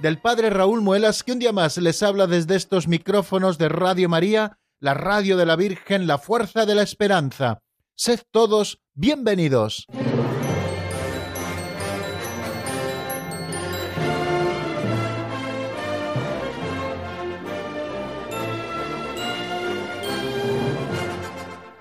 del Padre Raúl Muelas que un día más les habla desde estos micrófonos de Radio María, la radio de la Virgen, la fuerza de la esperanza. Sed todos bienvenidos.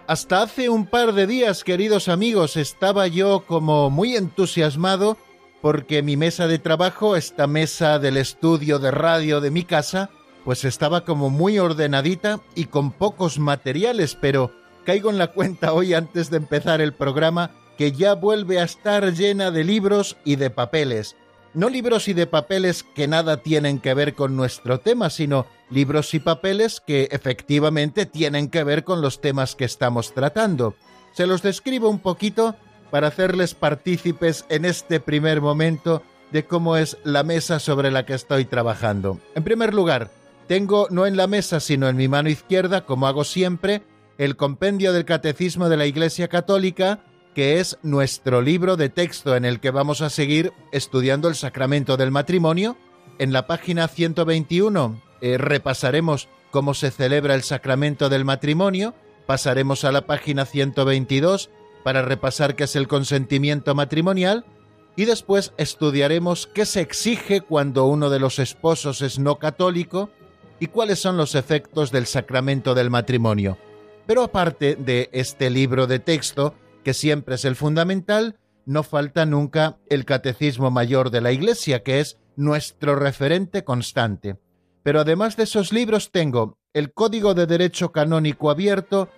Hasta hace un par de días, queridos amigos, estaba yo como muy entusiasmado porque mi mesa de trabajo, esta mesa del estudio de radio de mi casa, pues estaba como muy ordenadita y con pocos materiales, pero caigo en la cuenta hoy antes de empezar el programa que ya vuelve a estar llena de libros y de papeles. No libros y de papeles que nada tienen que ver con nuestro tema, sino libros y papeles que efectivamente tienen que ver con los temas que estamos tratando. Se los describo un poquito para hacerles partícipes en este primer momento de cómo es la mesa sobre la que estoy trabajando. En primer lugar, tengo no en la mesa, sino en mi mano izquierda, como hago siempre, el compendio del Catecismo de la Iglesia Católica, que es nuestro libro de texto en el que vamos a seguir estudiando el sacramento del matrimonio. En la página 121 eh, repasaremos cómo se celebra el sacramento del matrimonio, pasaremos a la página 122 para repasar qué es el consentimiento matrimonial y después estudiaremos qué se exige cuando uno de los esposos es no católico y cuáles son los efectos del sacramento del matrimonio. Pero aparte de este libro de texto, que siempre es el fundamental, no falta nunca el Catecismo Mayor de la Iglesia, que es nuestro referente constante. Pero además de esos libros tengo el Código de Derecho Canónico Abierto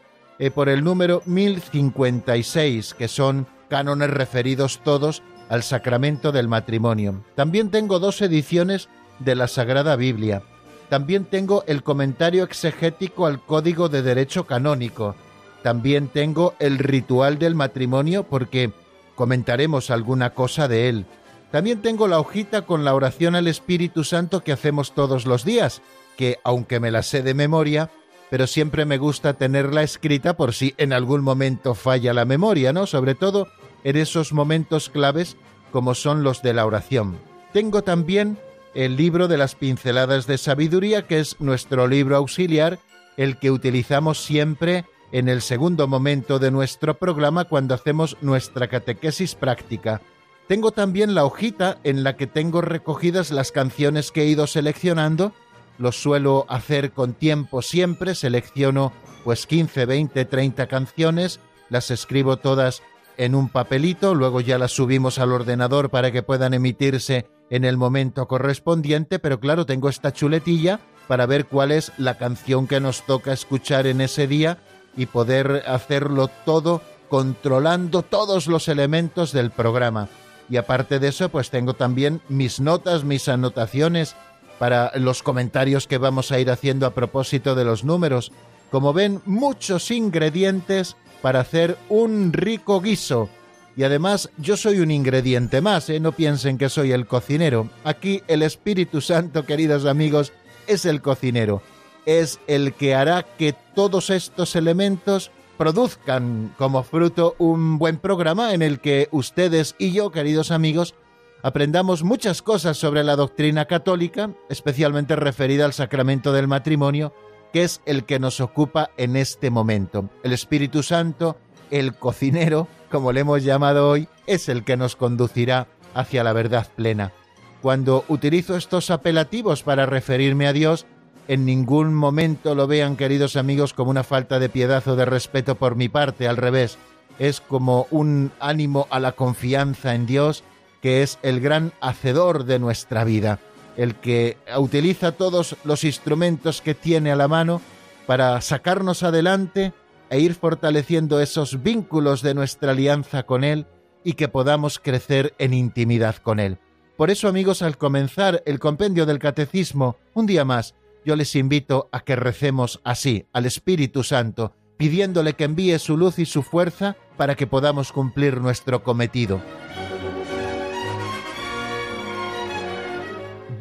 eh, por el número 1056, que son cánones referidos todos al sacramento del matrimonio. También tengo dos ediciones de la Sagrada Biblia. También tengo el comentario exegético al Código de Derecho Canónico. También tengo el ritual del matrimonio porque comentaremos alguna cosa de él. También tengo la hojita con la oración al Espíritu Santo que hacemos todos los días, que aunque me la sé de memoria, pero siempre me gusta tenerla escrita por si en algún momento falla la memoria, ¿no? Sobre todo en esos momentos claves como son los de la oración. Tengo también el libro de las pinceladas de sabiduría, que es nuestro libro auxiliar, el que utilizamos siempre en el segundo momento de nuestro programa cuando hacemos nuestra catequesis práctica. Tengo también la hojita en la que tengo recogidas las canciones que he ido seleccionando lo suelo hacer con tiempo siempre, selecciono pues 15, 20, 30 canciones, las escribo todas en un papelito, luego ya las subimos al ordenador para que puedan emitirse en el momento correspondiente, pero claro, tengo esta chuletilla para ver cuál es la canción que nos toca escuchar en ese día y poder hacerlo todo controlando todos los elementos del programa. Y aparte de eso, pues tengo también mis notas, mis anotaciones para los comentarios que vamos a ir haciendo a propósito de los números. Como ven, muchos ingredientes para hacer un rico guiso. Y además yo soy un ingrediente más, ¿eh? no piensen que soy el cocinero. Aquí el Espíritu Santo, queridos amigos, es el cocinero. Es el que hará que todos estos elementos produzcan como fruto un buen programa en el que ustedes y yo, queridos amigos, aprendamos muchas cosas sobre la doctrina católica, especialmente referida al sacramento del matrimonio, que es el que nos ocupa en este momento. El Espíritu Santo, el cocinero, como le hemos llamado hoy, es el que nos conducirá hacia la verdad plena. Cuando utilizo estos apelativos para referirme a Dios, en ningún momento lo vean, queridos amigos, como una falta de piedad o de respeto por mi parte, al revés, es como un ánimo a la confianza en Dios que es el gran hacedor de nuestra vida, el que utiliza todos los instrumentos que tiene a la mano para sacarnos adelante e ir fortaleciendo esos vínculos de nuestra alianza con Él y que podamos crecer en intimidad con Él. Por eso, amigos, al comenzar el compendio del Catecismo, un día más, yo les invito a que recemos así al Espíritu Santo, pidiéndole que envíe su luz y su fuerza para que podamos cumplir nuestro cometido.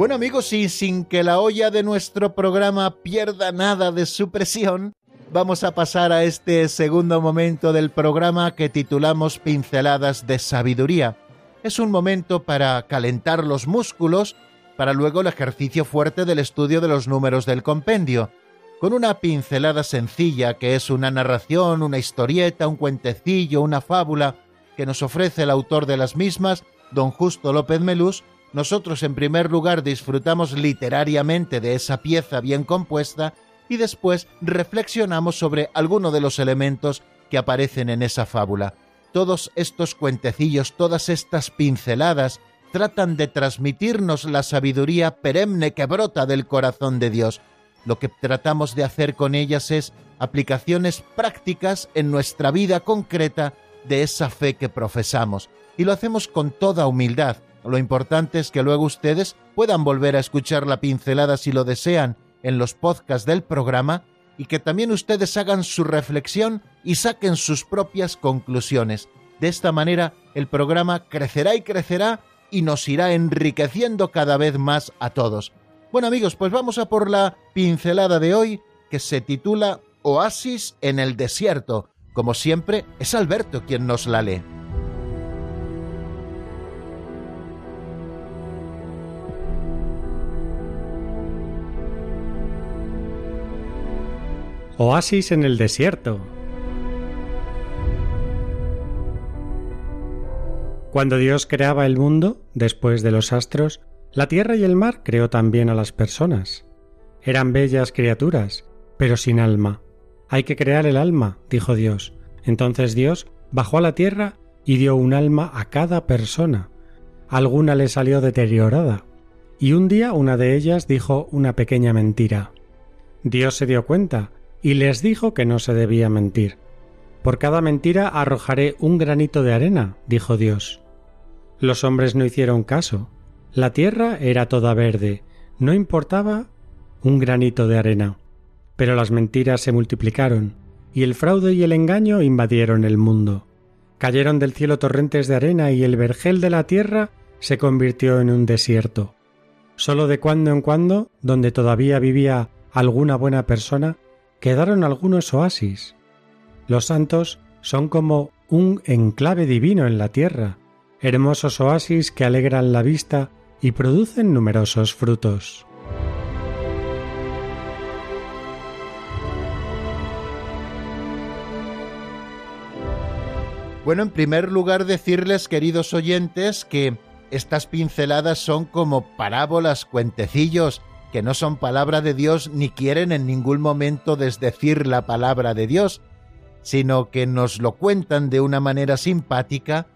Bueno amigos, y sin que la olla de nuestro programa pierda nada de su presión, vamos a pasar a este segundo momento del programa que titulamos Pinceladas de Sabiduría. Es un momento para calentar los músculos, para luego el ejercicio fuerte del estudio de los números del compendio, con una pincelada sencilla que es una narración, una historieta, un cuentecillo, una fábula que nos ofrece el autor de las mismas, don Justo López Melús, nosotros en primer lugar disfrutamos literariamente de esa pieza bien compuesta y después reflexionamos sobre alguno de los elementos que aparecen en esa fábula. Todos estos cuentecillos, todas estas pinceladas, tratan de transmitirnos la sabiduría perenne que brota del corazón de Dios. Lo que tratamos de hacer con ellas es aplicaciones prácticas en nuestra vida concreta de esa fe que profesamos. Y lo hacemos con toda humildad, lo importante es que luego ustedes puedan volver a escuchar la pincelada si lo desean en los podcasts del programa y que también ustedes hagan su reflexión y saquen sus propias conclusiones. De esta manera el programa crecerá y crecerá y nos irá enriqueciendo cada vez más a todos. Bueno amigos, pues vamos a por la pincelada de hoy que se titula Oasis en el desierto. Como siempre, es Alberto quien nos la lee. Oasis en el desierto. Cuando Dios creaba el mundo, después de los astros, la tierra y el mar creó también a las personas. Eran bellas criaturas, pero sin alma. Hay que crear el alma, dijo Dios. Entonces Dios bajó a la tierra y dio un alma a cada persona. Alguna le salió deteriorada, y un día una de ellas dijo una pequeña mentira. Dios se dio cuenta y les dijo que no se debía mentir. Por cada mentira arrojaré un granito de arena, dijo Dios. Los hombres no hicieron caso. La tierra era toda verde, no importaba un granito de arena. Pero las mentiras se multiplicaron, y el fraude y el engaño invadieron el mundo. Cayeron del cielo torrentes de arena y el vergel de la tierra se convirtió en un desierto. Solo de cuando en cuando, donde todavía vivía alguna buena persona, quedaron algunos oasis. Los santos son como un enclave divino en la tierra, hermosos oasis que alegran la vista y producen numerosos frutos. Bueno, en primer lugar decirles, queridos oyentes, que estas pinceladas son como parábolas, cuentecillos, que no son palabra de Dios ni quieren en ningún momento desdecir la palabra de Dios, sino que nos lo cuentan de una manera simpática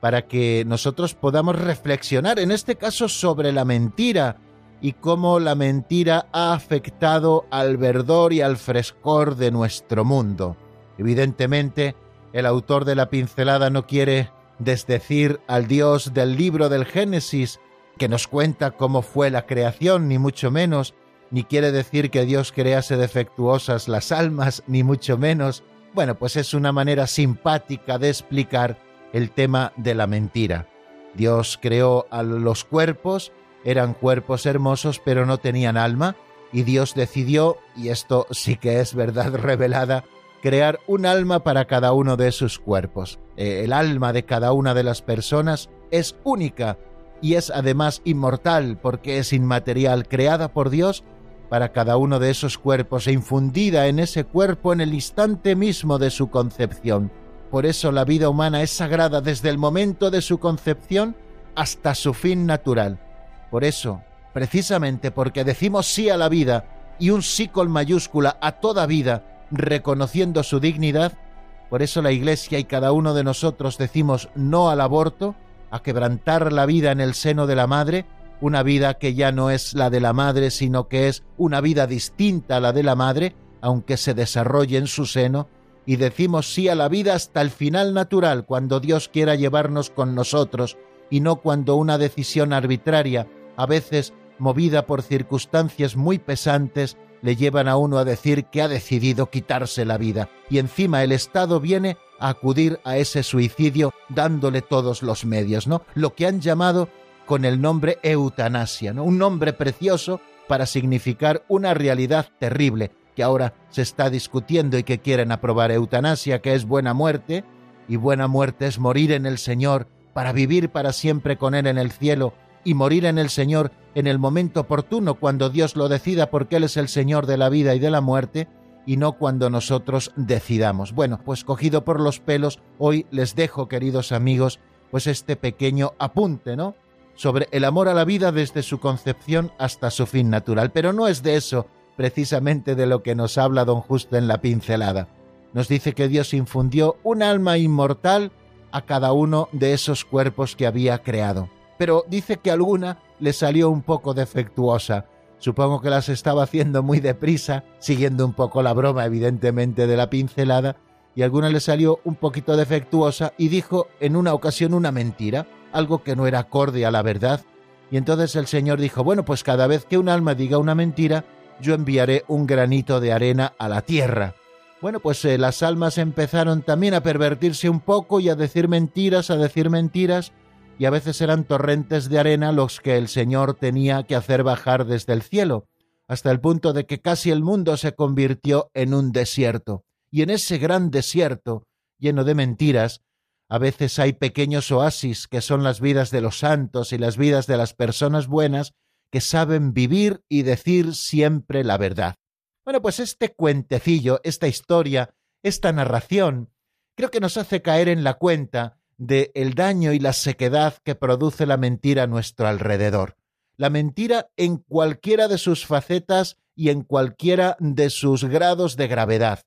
para que nosotros podamos reflexionar, en este caso, sobre la mentira y cómo la mentira ha afectado al verdor y al frescor de nuestro mundo. Evidentemente, el autor de la pincelada no quiere desdecir al Dios del libro del Génesis, que nos cuenta cómo fue la creación, ni mucho menos, ni quiere decir que Dios crease defectuosas las almas, ni mucho menos. Bueno, pues es una manera simpática de explicar el tema de la mentira. Dios creó a los cuerpos, eran cuerpos hermosos, pero no tenían alma, y Dios decidió, y esto sí que es verdad revelada, crear un alma para cada uno de sus cuerpos. Eh, el alma de cada una de las personas es única y es además inmortal porque es inmaterial, creada por Dios para cada uno de esos cuerpos e infundida en ese cuerpo en el instante mismo de su concepción. Por eso la vida humana es sagrada desde el momento de su concepción hasta su fin natural. Por eso, precisamente porque decimos sí a la vida y un sí con mayúscula a toda vida, reconociendo su dignidad, por eso la Iglesia y cada uno de nosotros decimos no al aborto, a quebrantar la vida en el seno de la madre, una vida que ya no es la de la madre, sino que es una vida distinta a la de la madre, aunque se desarrolle en su seno, y decimos sí a la vida hasta el final natural, cuando Dios quiera llevarnos con nosotros, y no cuando una decisión arbitraria, a veces movida por circunstancias muy pesantes, le llevan a uno a decir que ha decidido quitarse la vida, y encima el Estado viene a acudir a ese suicidio dándole todos los medios, ¿no? Lo que han llamado con el nombre eutanasia, ¿no? Un nombre precioso para significar una realidad terrible que ahora se está discutiendo y que quieren aprobar eutanasia, que es buena muerte, y buena muerte es morir en el Señor para vivir para siempre con Él en el cielo y morir en el Señor en el momento oportuno cuando Dios lo decida porque Él es el Señor de la vida y de la muerte y no cuando nosotros decidamos. Bueno, pues cogido por los pelos, hoy les dejo, queridos amigos, pues este pequeño apunte, ¿no? sobre el amor a la vida desde su concepción hasta su fin natural. Pero no es de eso precisamente de lo que nos habla don Justo en la pincelada. Nos dice que Dios infundió un alma inmortal a cada uno de esos cuerpos que había creado. Pero dice que alguna le salió un poco defectuosa. Supongo que las estaba haciendo muy deprisa, siguiendo un poco la broma evidentemente de la pincelada, y alguna le salió un poquito defectuosa y dijo en una ocasión una mentira algo que no era acorde a la verdad. Y entonces el Señor dijo, bueno, pues cada vez que un alma diga una mentira, yo enviaré un granito de arena a la tierra. Bueno, pues eh, las almas empezaron también a pervertirse un poco y a decir mentiras, a decir mentiras, y a veces eran torrentes de arena los que el Señor tenía que hacer bajar desde el cielo, hasta el punto de que casi el mundo se convirtió en un desierto. Y en ese gran desierto, lleno de mentiras, a veces hay pequeños oasis que son las vidas de los santos y las vidas de las personas buenas que saben vivir y decir siempre la verdad. Bueno, pues este cuentecillo, esta historia, esta narración, creo que nos hace caer en la cuenta de el daño y la sequedad que produce la mentira a nuestro alrededor. La mentira en cualquiera de sus facetas y en cualquiera de sus grados de gravedad.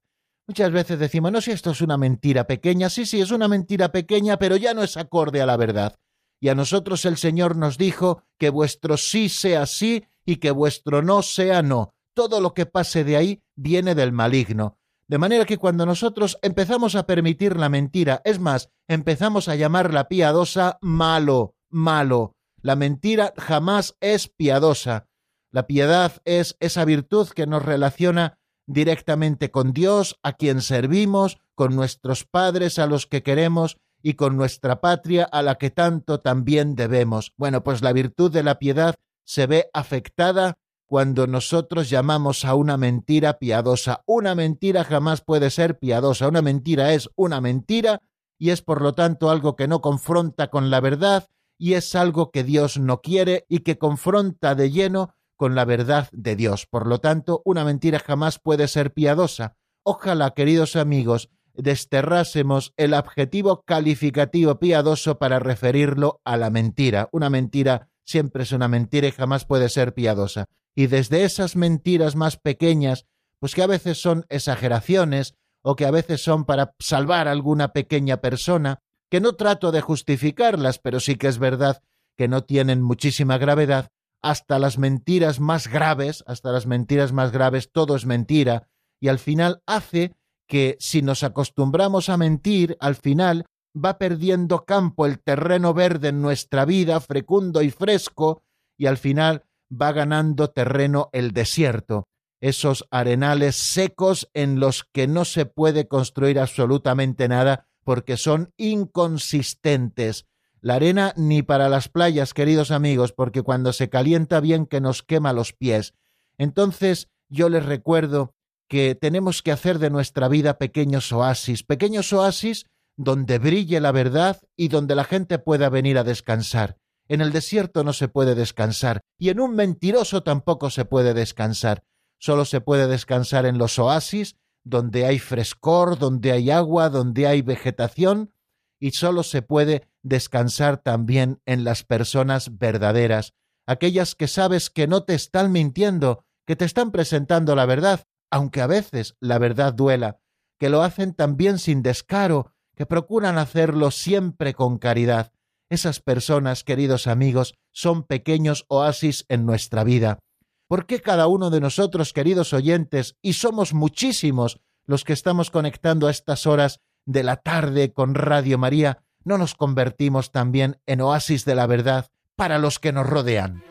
Muchas veces decimos, no, si esto es una mentira pequeña, sí, sí, es una mentira pequeña, pero ya no es acorde a la verdad. Y a nosotros el Señor nos dijo que vuestro sí sea sí y que vuestro no sea no. Todo lo que pase de ahí viene del maligno. De manera que cuando nosotros empezamos a permitir la mentira, es más, empezamos a llamarla piadosa malo, malo. La mentira jamás es piadosa. La piedad es esa virtud que nos relaciona directamente con Dios, a quien servimos, con nuestros padres, a los que queremos, y con nuestra patria, a la que tanto también debemos. Bueno, pues la virtud de la piedad se ve afectada cuando nosotros llamamos a una mentira piadosa. Una mentira jamás puede ser piadosa. Una mentira es una mentira y es por lo tanto algo que no confronta con la verdad y es algo que Dios no quiere y que confronta de lleno con la verdad de Dios. Por lo tanto, una mentira jamás puede ser piadosa. Ojalá, queridos amigos, desterrásemos el adjetivo calificativo piadoso para referirlo a la mentira. Una mentira siempre es una mentira y jamás puede ser piadosa. Y desde esas mentiras más pequeñas, pues que a veces son exageraciones o que a veces son para salvar a alguna pequeña persona, que no trato de justificarlas, pero sí que es verdad que no tienen muchísima gravedad, hasta las mentiras más graves, hasta las mentiras más graves, todo es mentira, y al final hace que si nos acostumbramos a mentir, al final va perdiendo campo el terreno verde en nuestra vida, fecundo y fresco, y al final va ganando terreno el desierto, esos arenales secos en los que no se puede construir absolutamente nada porque son inconsistentes, la arena ni para las playas, queridos amigos, porque cuando se calienta bien que nos quema los pies. Entonces yo les recuerdo que tenemos que hacer de nuestra vida pequeños oasis, pequeños oasis donde brille la verdad y donde la gente pueda venir a descansar. En el desierto no se puede descansar y en un mentiroso tampoco se puede descansar. Solo se puede descansar en los oasis, donde hay frescor, donde hay agua, donde hay vegetación, y solo se puede descansar también en las personas verdaderas, aquellas que sabes que no te están mintiendo, que te están presentando la verdad, aunque a veces la verdad duela, que lo hacen también sin descaro, que procuran hacerlo siempre con caridad. Esas personas, queridos amigos, son pequeños oasis en nuestra vida. ¿Por qué cada uno de nosotros, queridos oyentes, y somos muchísimos los que estamos conectando a estas horas de la tarde con Radio María, no nos convertimos también en oasis de la verdad para los que nos rodean?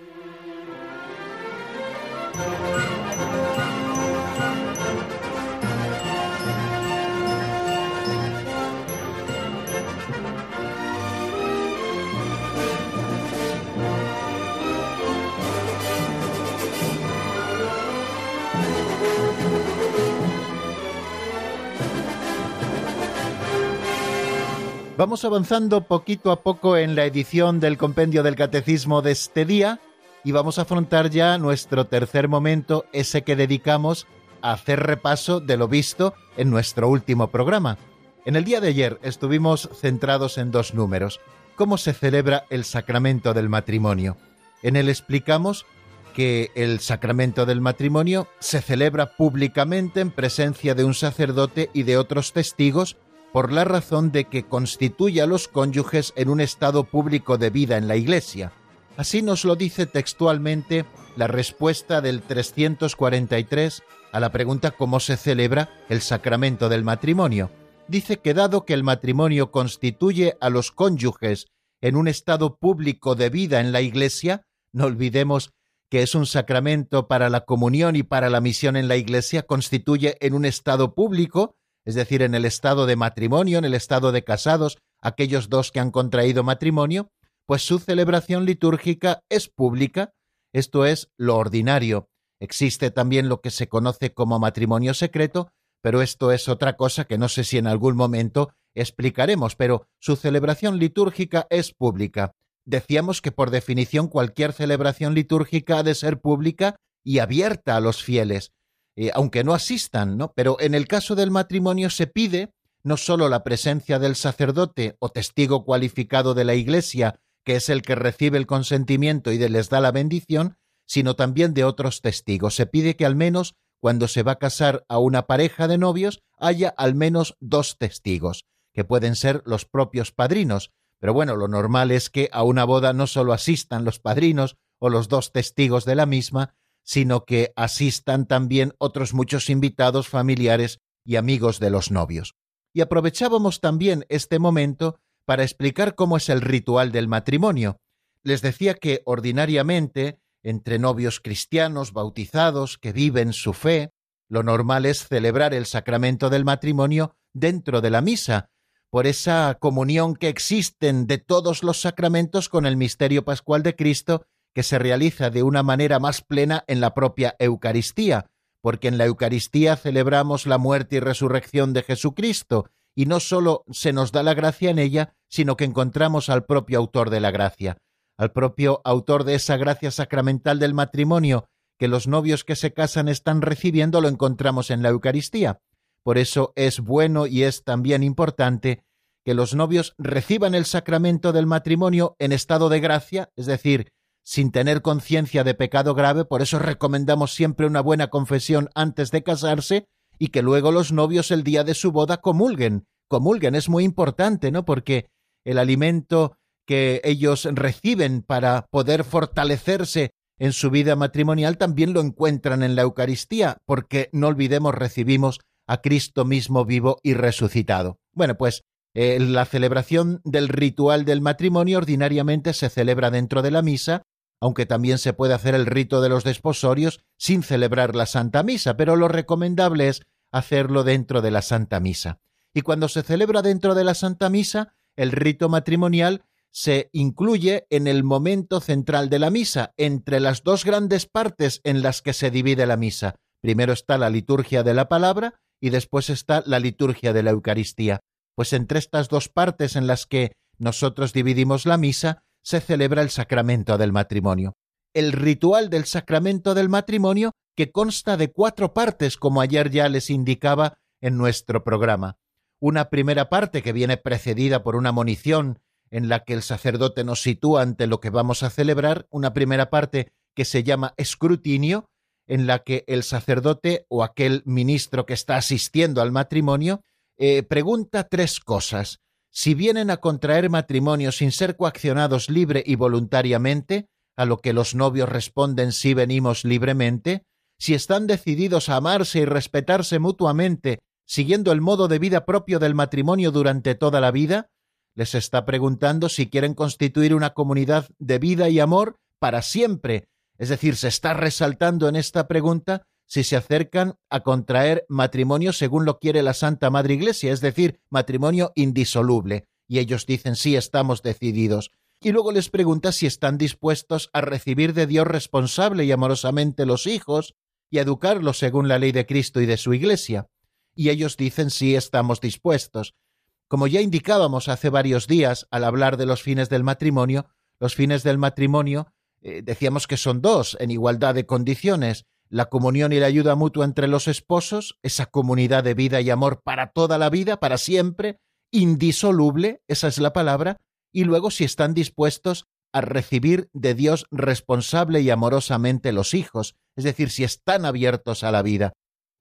Vamos avanzando poquito a poco en la edición del compendio del catecismo de este día y vamos a afrontar ya nuestro tercer momento, ese que dedicamos a hacer repaso de lo visto en nuestro último programa. En el día de ayer estuvimos centrados en dos números, cómo se celebra el sacramento del matrimonio. En él explicamos que el sacramento del matrimonio se celebra públicamente en presencia de un sacerdote y de otros testigos por la razón de que constituye a los cónyuges en un estado público de vida en la Iglesia. Así nos lo dice textualmente la respuesta del 343 a la pregunta cómo se celebra el sacramento del matrimonio. Dice que dado que el matrimonio constituye a los cónyuges en un estado público de vida en la Iglesia, no olvidemos que es un sacramento para la comunión y para la misión en la Iglesia, constituye en un estado público, es decir, en el estado de matrimonio, en el estado de casados, aquellos dos que han contraído matrimonio, pues su celebración litúrgica es pública, esto es lo ordinario. Existe también lo que se conoce como matrimonio secreto, pero esto es otra cosa que no sé si en algún momento explicaremos, pero su celebración litúrgica es pública. Decíamos que por definición cualquier celebración litúrgica ha de ser pública y abierta a los fieles, eh, aunque no asistan, ¿no? Pero en el caso del matrimonio se pide no solo la presencia del sacerdote o testigo cualificado de la Iglesia, que es el que recibe el consentimiento y les da la bendición, sino también de otros testigos. Se pide que al menos cuando se va a casar a una pareja de novios haya al menos dos testigos, que pueden ser los propios padrinos. Pero bueno, lo normal es que a una boda no solo asistan los padrinos o los dos testigos de la misma, sino que asistan también otros muchos invitados familiares y amigos de los novios. Y aprovechábamos también este momento para explicar cómo es el ritual del matrimonio. Les decía que ordinariamente, entre novios cristianos bautizados que viven su fe, lo normal es celebrar el sacramento del matrimonio dentro de la misa, por esa comunión que existen de todos los sacramentos con el misterio pascual de Cristo que se realiza de una manera más plena en la propia Eucaristía, porque en la Eucaristía celebramos la muerte y resurrección de Jesucristo, y no sólo se nos da la gracia en ella, sino que encontramos al propio autor de la gracia, al propio autor de esa gracia sacramental del matrimonio que los novios que se casan están recibiendo, lo encontramos en la Eucaristía. Por eso es bueno y es también importante que los novios reciban el sacramento del matrimonio en estado de gracia, es decir, sin tener conciencia de pecado grave, por eso recomendamos siempre una buena confesión antes de casarse y que luego los novios el día de su boda comulguen. Comulguen es muy importante, ¿no? Porque el alimento que ellos reciben para poder fortalecerse en su vida matrimonial también lo encuentran en la Eucaristía, porque no olvidemos recibimos a Cristo mismo vivo y resucitado. Bueno, pues eh, la celebración del ritual del matrimonio ordinariamente se celebra dentro de la misa aunque también se puede hacer el rito de los desposorios sin celebrar la Santa Misa, pero lo recomendable es hacerlo dentro de la Santa Misa. Y cuando se celebra dentro de la Santa Misa, el rito matrimonial se incluye en el momento central de la misa, entre las dos grandes partes en las que se divide la misa. Primero está la liturgia de la palabra y después está la liturgia de la Eucaristía. Pues entre estas dos partes en las que nosotros dividimos la misa, se celebra el sacramento del matrimonio. El ritual del sacramento del matrimonio que consta de cuatro partes, como ayer ya les indicaba en nuestro programa. Una primera parte que viene precedida por una monición en la que el sacerdote nos sitúa ante lo que vamos a celebrar, una primera parte que se llama escrutinio, en la que el sacerdote o aquel ministro que está asistiendo al matrimonio eh, pregunta tres cosas. Si vienen a contraer matrimonio sin ser coaccionados libre y voluntariamente, a lo que los novios responden si venimos libremente, si están decididos a amarse y respetarse mutuamente, siguiendo el modo de vida propio del matrimonio durante toda la vida, les está preguntando si quieren constituir una comunidad de vida y amor para siempre. Es decir, se está resaltando en esta pregunta si se acercan a contraer matrimonio según lo quiere la Santa Madre Iglesia, es decir, matrimonio indisoluble. Y ellos dicen sí, estamos decididos. Y luego les pregunta si están dispuestos a recibir de Dios responsable y amorosamente los hijos y educarlo según la ley de Cristo y de su Iglesia. Y ellos dicen sí estamos dispuestos. Como ya indicábamos hace varios días al hablar de los fines del matrimonio, los fines del matrimonio eh, decíamos que son dos, en igualdad de condiciones, la comunión y la ayuda mutua entre los esposos, esa comunidad de vida y amor para toda la vida, para siempre, indisoluble, esa es la palabra, y luego si están dispuestos a recibir de Dios responsable y amorosamente los hijos, es decir, si están abiertos a la vida.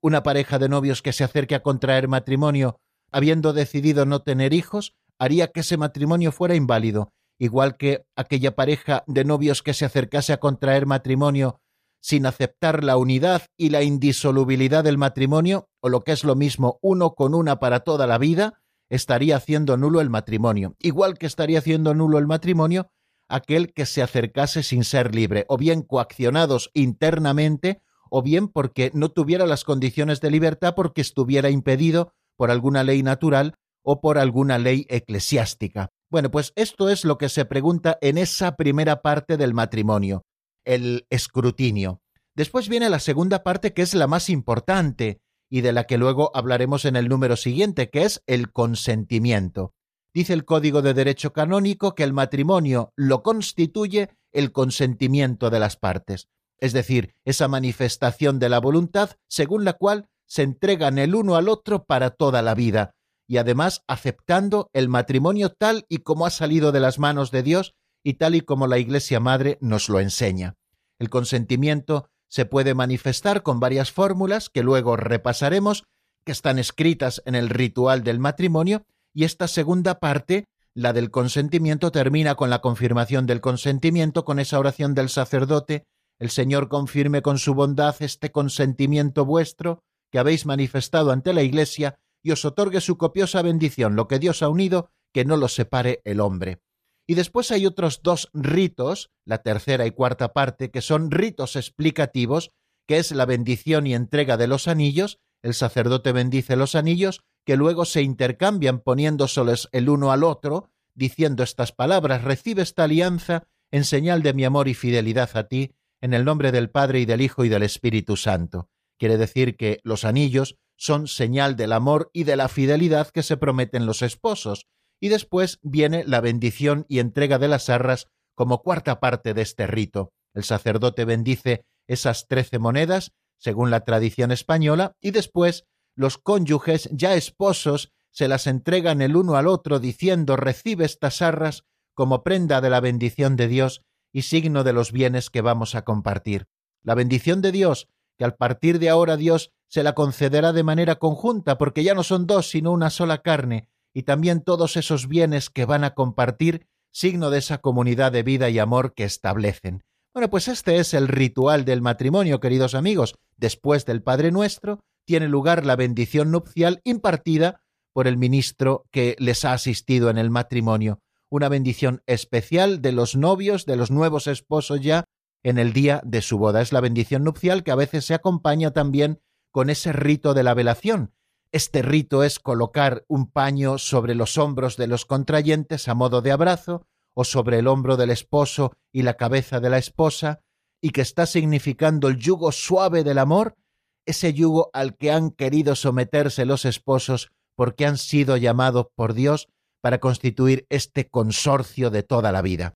Una pareja de novios que se acerque a contraer matrimonio habiendo decidido no tener hijos, haría que ese matrimonio fuera inválido, igual que aquella pareja de novios que se acercase a contraer matrimonio sin aceptar la unidad y la indisolubilidad del matrimonio, o lo que es lo mismo, uno con una para toda la vida, estaría haciendo nulo el matrimonio, igual que estaría haciendo nulo el matrimonio aquel que se acercase sin ser libre, o bien coaccionados internamente, o bien porque no tuviera las condiciones de libertad porque estuviera impedido por alguna ley natural o por alguna ley eclesiástica. Bueno, pues esto es lo que se pregunta en esa primera parte del matrimonio, el escrutinio. Después viene la segunda parte que es la más importante y de la que luego hablaremos en el número siguiente, que es el consentimiento. Dice el Código de Derecho Canónico que el matrimonio lo constituye el consentimiento de las partes, es decir, esa manifestación de la voluntad según la cual se entregan el uno al otro para toda la vida, y además aceptando el matrimonio tal y como ha salido de las manos de Dios y tal y como la Iglesia Madre nos lo enseña. El consentimiento se puede manifestar con varias fórmulas que luego repasaremos, que están escritas en el ritual del matrimonio, y esta segunda parte, la del consentimiento, termina con la confirmación del consentimiento, con esa oración del sacerdote, el Señor confirme con su bondad este consentimiento vuestro que habéis manifestado ante la Iglesia y os otorgue su copiosa bendición, lo que Dios ha unido, que no lo separe el hombre. Y después hay otros dos ritos, la tercera y cuarta parte, que son ritos explicativos, que es la bendición y entrega de los anillos, el sacerdote bendice los anillos, que luego se intercambian poniéndoseles el uno al otro, diciendo estas palabras, recibe esta alianza en señal de mi amor y fidelidad a ti, en el nombre del Padre y del Hijo y del Espíritu Santo. Quiere decir que los anillos son señal del amor y de la fidelidad que se prometen los esposos, y después viene la bendición y entrega de las arras como cuarta parte de este rito. El sacerdote bendice esas trece monedas, según la tradición española, y después los cónyuges ya esposos se las entregan el uno al otro diciendo recibe estas arras como prenda de la bendición de Dios y signo de los bienes que vamos a compartir. La bendición de Dios, que al partir de ahora Dios se la concederá de manera conjunta, porque ya no son dos, sino una sola carne, y también todos esos bienes que van a compartir, signo de esa comunidad de vida y amor que establecen. Bueno, pues este es el ritual del matrimonio, queridos amigos. Después del Padre Nuestro, tiene lugar la bendición nupcial impartida por el ministro que les ha asistido en el matrimonio, una bendición especial de los novios, de los nuevos esposos ya, en el día de su boda. Es la bendición nupcial que a veces se acompaña también con ese rito de la velación. Este rito es colocar un paño sobre los hombros de los contrayentes a modo de abrazo, o sobre el hombro del esposo y la cabeza de la esposa, y que está significando el yugo suave del amor ese yugo al que han querido someterse los esposos porque han sido llamados por Dios para constituir este consorcio de toda la vida.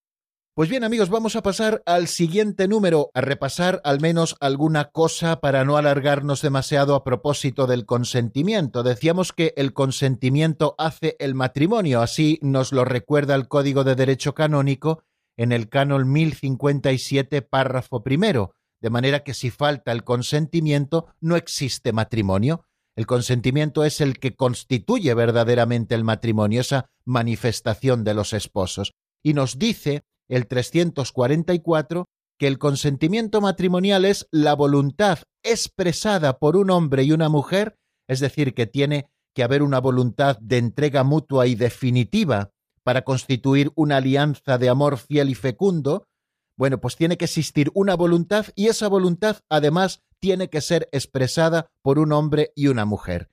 Pues bien amigos, vamos a pasar al siguiente número, a repasar al menos alguna cosa para no alargarnos demasiado a propósito del consentimiento. Decíamos que el consentimiento hace el matrimonio, así nos lo recuerda el Código de Derecho Canónico en el canon 1057, párrafo primero, de manera que si falta el consentimiento no existe matrimonio. El consentimiento es el que constituye verdaderamente el matrimonio, esa manifestación de los esposos. Y nos dice el 344 que el consentimiento matrimonial es la voluntad expresada por un hombre y una mujer, es decir, que tiene que haber una voluntad de entrega mutua y definitiva para constituir una alianza de amor fiel y fecundo, bueno, pues tiene que existir una voluntad y esa voluntad además tiene que ser expresada por un hombre y una mujer.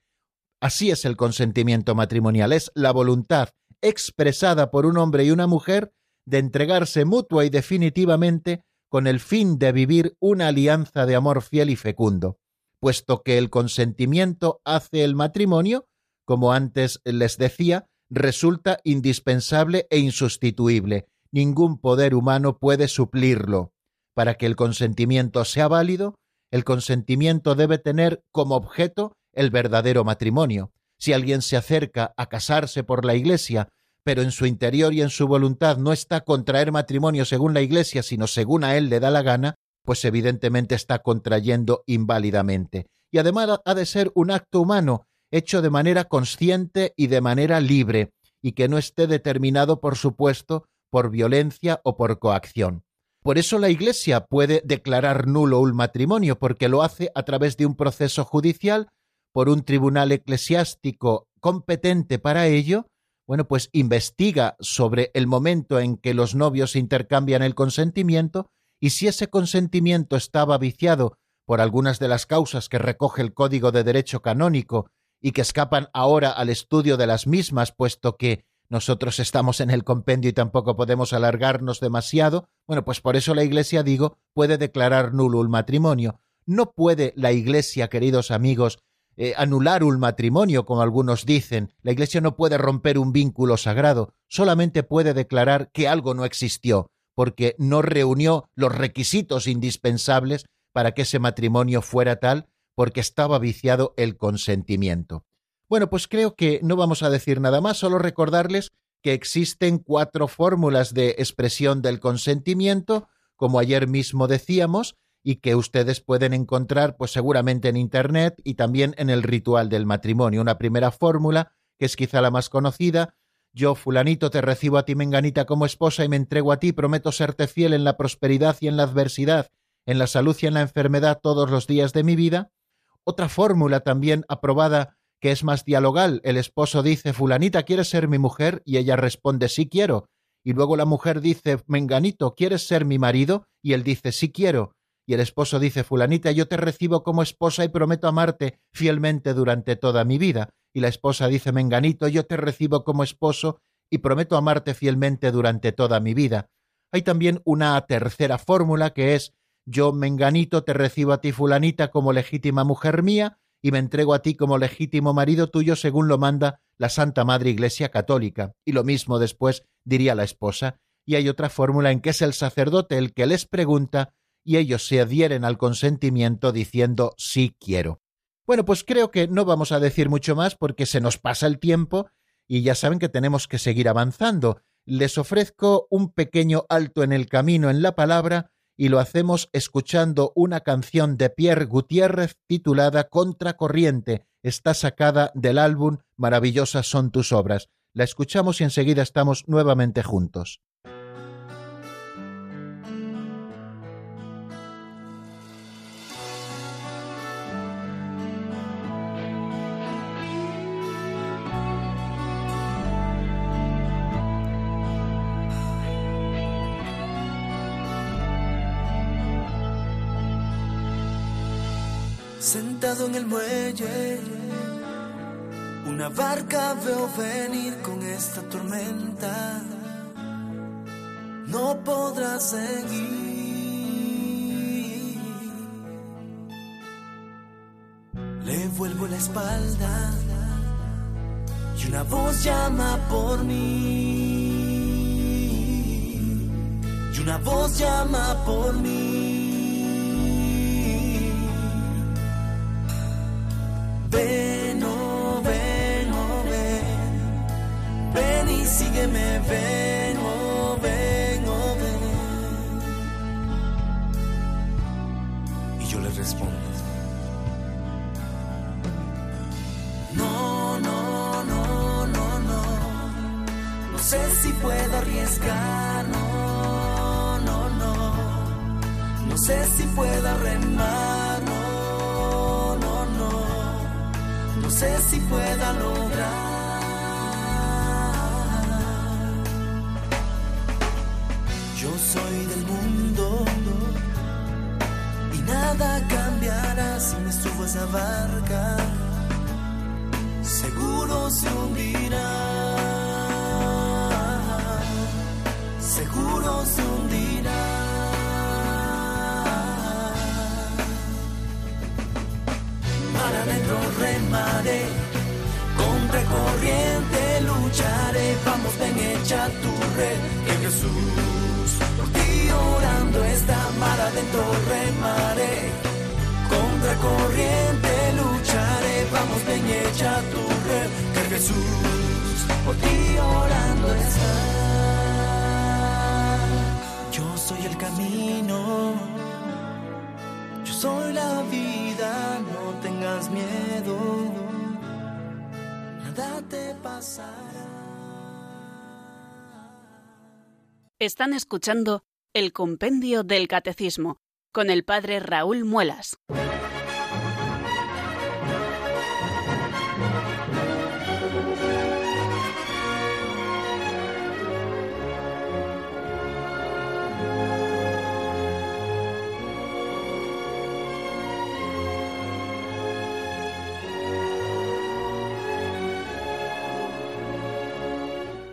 Así es el consentimiento matrimonial, es la voluntad expresada por un hombre y una mujer de entregarse mutua y definitivamente con el fin de vivir una alianza de amor fiel y fecundo, puesto que el consentimiento hace el matrimonio, como antes les decía, resulta indispensable e insustituible. Ningún poder humano puede suplirlo. Para que el consentimiento sea válido, el consentimiento debe tener como objeto el verdadero matrimonio. Si alguien se acerca a casarse por la Iglesia pero en su interior y en su voluntad no está contraer matrimonio según la Iglesia, sino según a él le da la gana, pues evidentemente está contrayendo inválidamente. Y además ha de ser un acto humano, hecho de manera consciente y de manera libre, y que no esté determinado, por supuesto, por violencia o por coacción. Por eso la Iglesia puede declarar nulo un matrimonio, porque lo hace a través de un proceso judicial, por un tribunal eclesiástico competente para ello, bueno, pues investiga sobre el momento en que los novios intercambian el consentimiento y si ese consentimiento estaba viciado por algunas de las causas que recoge el Código de Derecho Canónico y que escapan ahora al estudio de las mismas, puesto que nosotros estamos en el compendio y tampoco podemos alargarnos demasiado, bueno, pues por eso la Iglesia, digo, puede declarar nulo el matrimonio. No puede la Iglesia, queridos amigos, eh, anular un matrimonio, como algunos dicen. La Iglesia no puede romper un vínculo sagrado, solamente puede declarar que algo no existió, porque no reunió los requisitos indispensables para que ese matrimonio fuera tal, porque estaba viciado el consentimiento. Bueno, pues creo que no vamos a decir nada más, solo recordarles que existen cuatro fórmulas de expresión del consentimiento, como ayer mismo decíamos, y que ustedes pueden encontrar pues seguramente en internet y también en el ritual del matrimonio. Una primera fórmula, que es quizá la más conocida, yo, fulanito, te recibo a ti, menganita, como esposa y me entrego a ti, prometo serte fiel en la prosperidad y en la adversidad, en la salud y en la enfermedad todos los días de mi vida. Otra fórmula también aprobada que es más dialogal. El esposo dice, fulanita, ¿quieres ser mi mujer? Y ella responde, sí quiero. Y luego la mujer dice, menganito, ¿quieres ser mi marido? Y él dice, sí quiero y el esposo dice, fulanita, yo te recibo como esposa y prometo amarte fielmente durante toda mi vida. Y la esposa dice, menganito, yo te recibo como esposo y prometo amarte fielmente durante toda mi vida. Hay también una tercera fórmula que es, yo, menganito, te recibo a ti, fulanita, como legítima mujer mía y me entrego a ti como legítimo marido tuyo según lo manda la Santa Madre Iglesia Católica. Y lo mismo después diría la esposa. Y hay otra fórmula en que es el sacerdote el que les pregunta y ellos se adhieren al consentimiento diciendo sí quiero. Bueno, pues creo que no vamos a decir mucho más porque se nos pasa el tiempo y ya saben que tenemos que seguir avanzando. Les ofrezco un pequeño alto en el camino en la palabra y lo hacemos escuchando una canción de Pierre Gutiérrez titulada Contracorriente. Está sacada del álbum Maravillosas son tus obras. La escuchamos y enseguida estamos nuevamente juntos. En el muelle. Una barca veo venir con esta tormenta. No podrá seguir. Le vuelvo la espalda y una voz llama por mí. Y una voz llama por mí. Ven, oh, ven, ven. Y yo le respondo. No, no, no, no, no. No sé si puedo arriesgar, no, no, no. No sé si puedo remar, no, no, no. No sé si pueda lograr. Si me subo a esa barca seguro se hundirá. Seguro se hundirá. Mar adentro remaré, contra corriente lucharé. Vamos, ven, echa tu red, que Jesús por ti orando está. Mar adentro remaré, contra corriente Jesús por ti orando está. Yo soy el camino, yo soy la vida, no tengas miedo, nada te pasará. Están escuchando el Compendio del Catecismo con el Padre Raúl Muelas.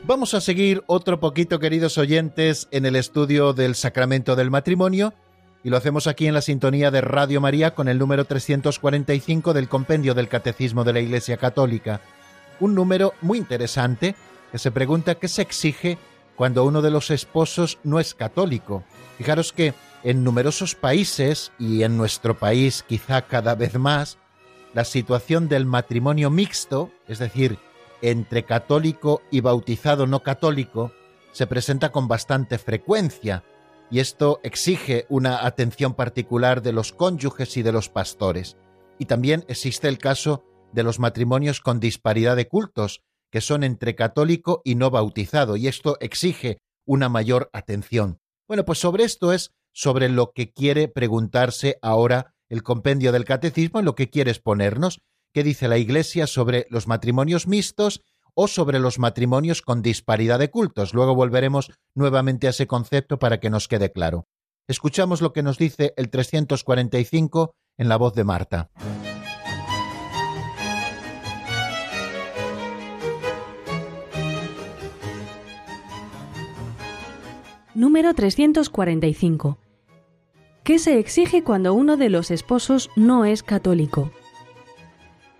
Vamos a seguir otro poquito, queridos oyentes, en el estudio del sacramento del matrimonio y lo hacemos aquí en la sintonía de Radio María con el número 345 del Compendio del Catecismo de la Iglesia Católica. Un número muy interesante que se pregunta qué se exige cuando uno de los esposos no es católico. Fijaros que en numerosos países, y en nuestro país quizá cada vez más, la situación del matrimonio mixto, es decir, entre católico y bautizado no católico, se presenta con bastante frecuencia, y esto exige una atención particular de los cónyuges y de los pastores. Y también existe el caso de los matrimonios con disparidad de cultos, que son entre católico y no bautizado, y esto exige una mayor atención. Bueno, pues sobre esto es sobre lo que quiere preguntarse ahora el compendio del catecismo, en lo que quiere exponernos, qué dice la Iglesia sobre los matrimonios mixtos o sobre los matrimonios con disparidad de cultos. Luego volveremos nuevamente a ese concepto para que nos quede claro. Escuchamos lo que nos dice el 345 en la voz de Marta. Número 345. ¿Qué se exige cuando uno de los esposos no es católico?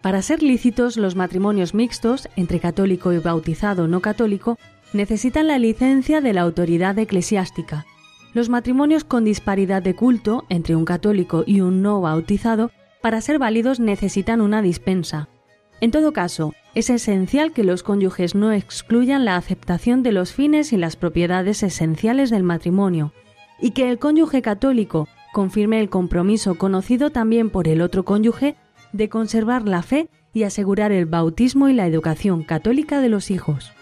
Para ser lícitos, los matrimonios mixtos, entre católico y bautizado no católico, necesitan la licencia de la autoridad eclesiástica. Los matrimonios con disparidad de culto, entre un católico y un no bautizado, para ser válidos necesitan una dispensa. En todo caso, es esencial que los cónyuges no excluyan la aceptación de los fines y las propiedades esenciales del matrimonio, y que el cónyuge católico confirme el compromiso conocido también por el otro cónyuge de conservar la fe y asegurar el bautismo y la educación católica de los hijos.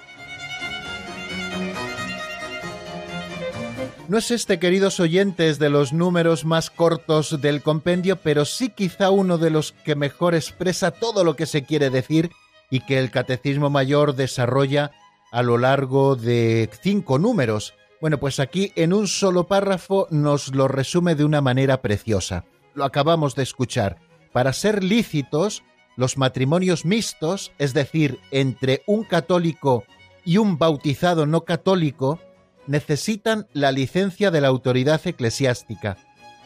No es este, queridos oyentes, de los números más cortos del compendio, pero sí quizá uno de los que mejor expresa todo lo que se quiere decir y que el Catecismo Mayor desarrolla a lo largo de cinco números. Bueno, pues aquí en un solo párrafo nos lo resume de una manera preciosa. Lo acabamos de escuchar. Para ser lícitos, los matrimonios mixtos, es decir, entre un católico y un bautizado no católico, necesitan la licencia de la autoridad eclesiástica.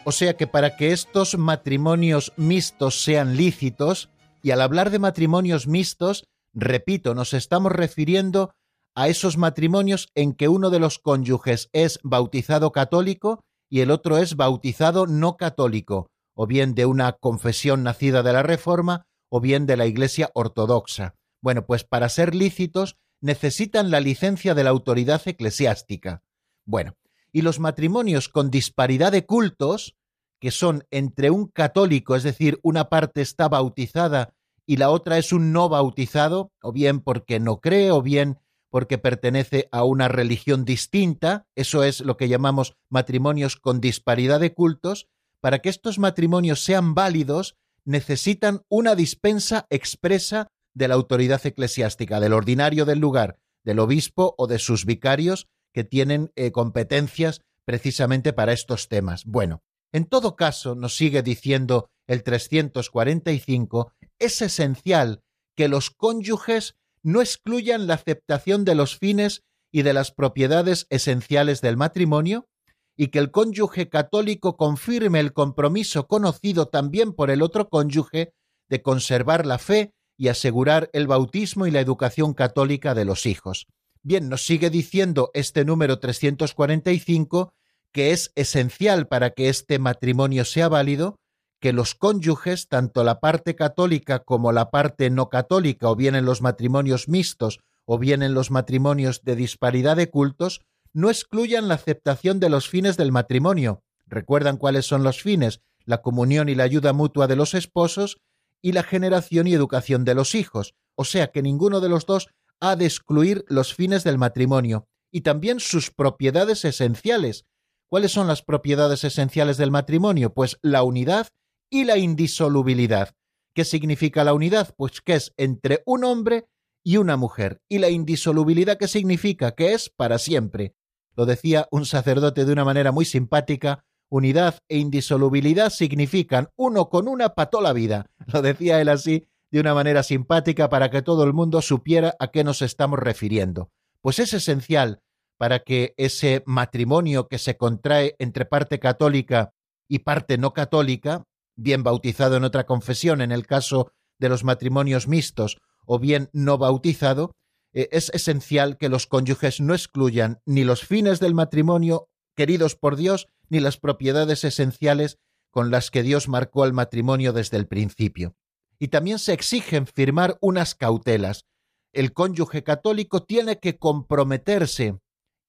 O sea que para que estos matrimonios mixtos sean lícitos, y al hablar de matrimonios mixtos, Repito, nos estamos refiriendo a esos matrimonios en que uno de los cónyuges es bautizado católico y el otro es bautizado no católico, o bien de una confesión nacida de la Reforma, o bien de la Iglesia Ortodoxa. Bueno, pues para ser lícitos necesitan la licencia de la autoridad eclesiástica. Bueno, y los matrimonios con disparidad de cultos, que son entre un católico, es decir, una parte está bautizada y la otra es un no bautizado, o bien porque no cree, o bien porque pertenece a una religión distinta, eso es lo que llamamos matrimonios con disparidad de cultos, para que estos matrimonios sean válidos, necesitan una dispensa expresa de la autoridad eclesiástica, del ordinario del lugar, del obispo o de sus vicarios que tienen eh, competencias precisamente para estos temas. Bueno, en todo caso, nos sigue diciendo el 345, es esencial que los cónyuges no excluyan la aceptación de los fines y de las propiedades esenciales del matrimonio, y que el cónyuge católico confirme el compromiso conocido también por el otro cónyuge de conservar la fe y asegurar el bautismo y la educación católica de los hijos. Bien, nos sigue diciendo este número 345 que es esencial para que este matrimonio sea válido que los cónyuges, tanto la parte católica como la parte no católica, o bien en los matrimonios mixtos o bien en los matrimonios de disparidad de cultos, no excluyan la aceptación de los fines del matrimonio. ¿Recuerdan cuáles son los fines? La comunión y la ayuda mutua de los esposos y la generación y educación de los hijos. O sea que ninguno de los dos ha de excluir los fines del matrimonio y también sus propiedades esenciales. ¿Cuáles son las propiedades esenciales del matrimonio? Pues la unidad y la indisolubilidad. ¿Qué significa la unidad? Pues que es entre un hombre y una mujer. ¿Y la indisolubilidad qué significa? Que es para siempre. Lo decía un sacerdote de una manera muy simpática. Unidad e indisolubilidad significan uno con una pató la vida. Lo decía él así de una manera simpática para que todo el mundo supiera a qué nos estamos refiriendo. Pues es esencial para que ese matrimonio que se contrae entre parte católica y parte no católica, bien bautizado en otra confesión en el caso de los matrimonios mixtos o bien no bautizado, eh, es esencial que los cónyuges no excluyan ni los fines del matrimonio queridos por Dios ni las propiedades esenciales con las que Dios marcó el matrimonio desde el principio. Y también se exigen firmar unas cautelas. El cónyuge católico tiene que comprometerse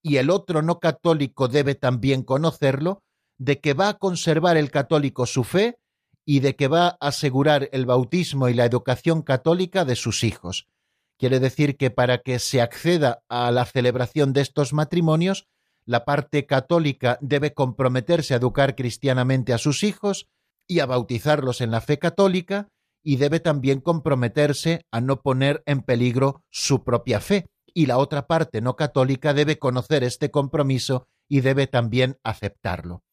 y el otro no católico debe también conocerlo, de que va a conservar el católico su fe y de que va a asegurar el bautismo y la educación católica de sus hijos. Quiere decir que para que se acceda a la celebración de estos matrimonios, la parte católica debe comprometerse a educar cristianamente a sus hijos y a bautizarlos en la fe católica, y debe también comprometerse a no poner en peligro su propia fe, y la otra parte no católica debe conocer este compromiso y debe también aceptarlo.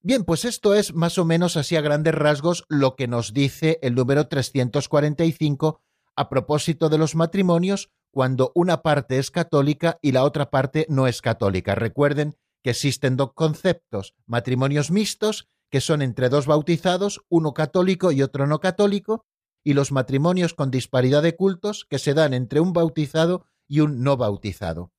Bien, pues esto es más o menos así a grandes rasgos lo que nos dice el número 345 a propósito de los matrimonios cuando una parte es católica y la otra parte no es católica. Recuerden que existen dos conceptos, matrimonios mixtos, que son entre dos bautizados, uno católico y otro no católico, y los matrimonios con disparidad de cultos, que se dan entre un bautizado y un no bautizado.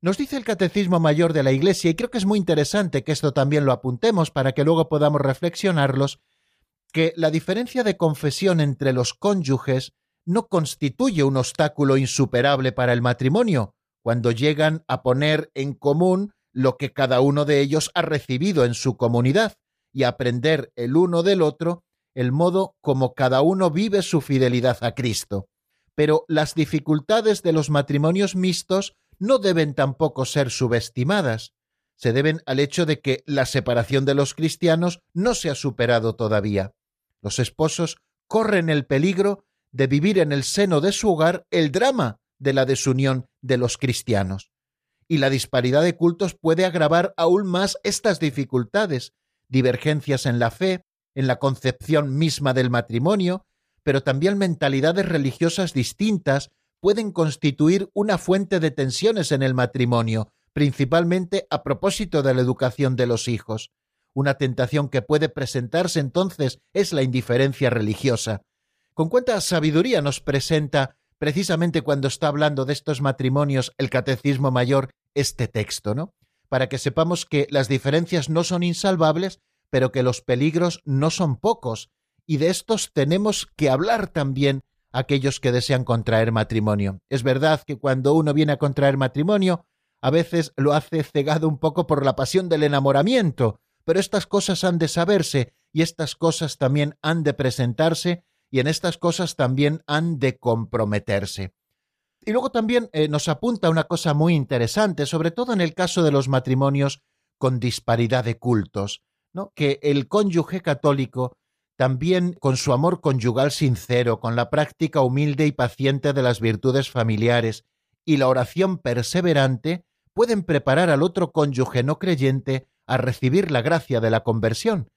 Nos dice el Catecismo Mayor de la Iglesia, y creo que es muy interesante que esto también lo apuntemos para que luego podamos reflexionarlos, que la diferencia de confesión entre los cónyuges no constituye un obstáculo insuperable para el matrimonio, cuando llegan a poner en común lo que cada uno de ellos ha recibido en su comunidad y aprender el uno del otro el modo como cada uno vive su fidelidad a Cristo. Pero las dificultades de los matrimonios mixtos no deben tampoco ser subestimadas. Se deben al hecho de que la separación de los cristianos no se ha superado todavía. Los esposos corren el peligro de vivir en el seno de su hogar el drama de la desunión de los cristianos. Y la disparidad de cultos puede agravar aún más estas dificultades, divergencias en la fe, en la concepción misma del matrimonio, pero también mentalidades religiosas distintas pueden constituir una fuente de tensiones en el matrimonio, principalmente a propósito de la educación de los hijos. Una tentación que puede presentarse entonces es la indiferencia religiosa. Con cuánta sabiduría nos presenta precisamente cuando está hablando de estos matrimonios el Catecismo Mayor este texto, ¿no? Para que sepamos que las diferencias no son insalvables, pero que los peligros no son pocos, y de estos tenemos que hablar también aquellos que desean contraer matrimonio. Es verdad que cuando uno viene a contraer matrimonio, a veces lo hace cegado un poco por la pasión del enamoramiento, pero estas cosas han de saberse y estas cosas también han de presentarse y en estas cosas también han de comprometerse. Y luego también eh, nos apunta una cosa muy interesante, sobre todo en el caso de los matrimonios con disparidad de cultos, ¿no? que el cónyuge católico también con su amor conyugal sincero, con la práctica humilde y paciente de las virtudes familiares y la oración perseverante, pueden preparar al otro cónyuge no creyente a recibir la gracia de la conversión.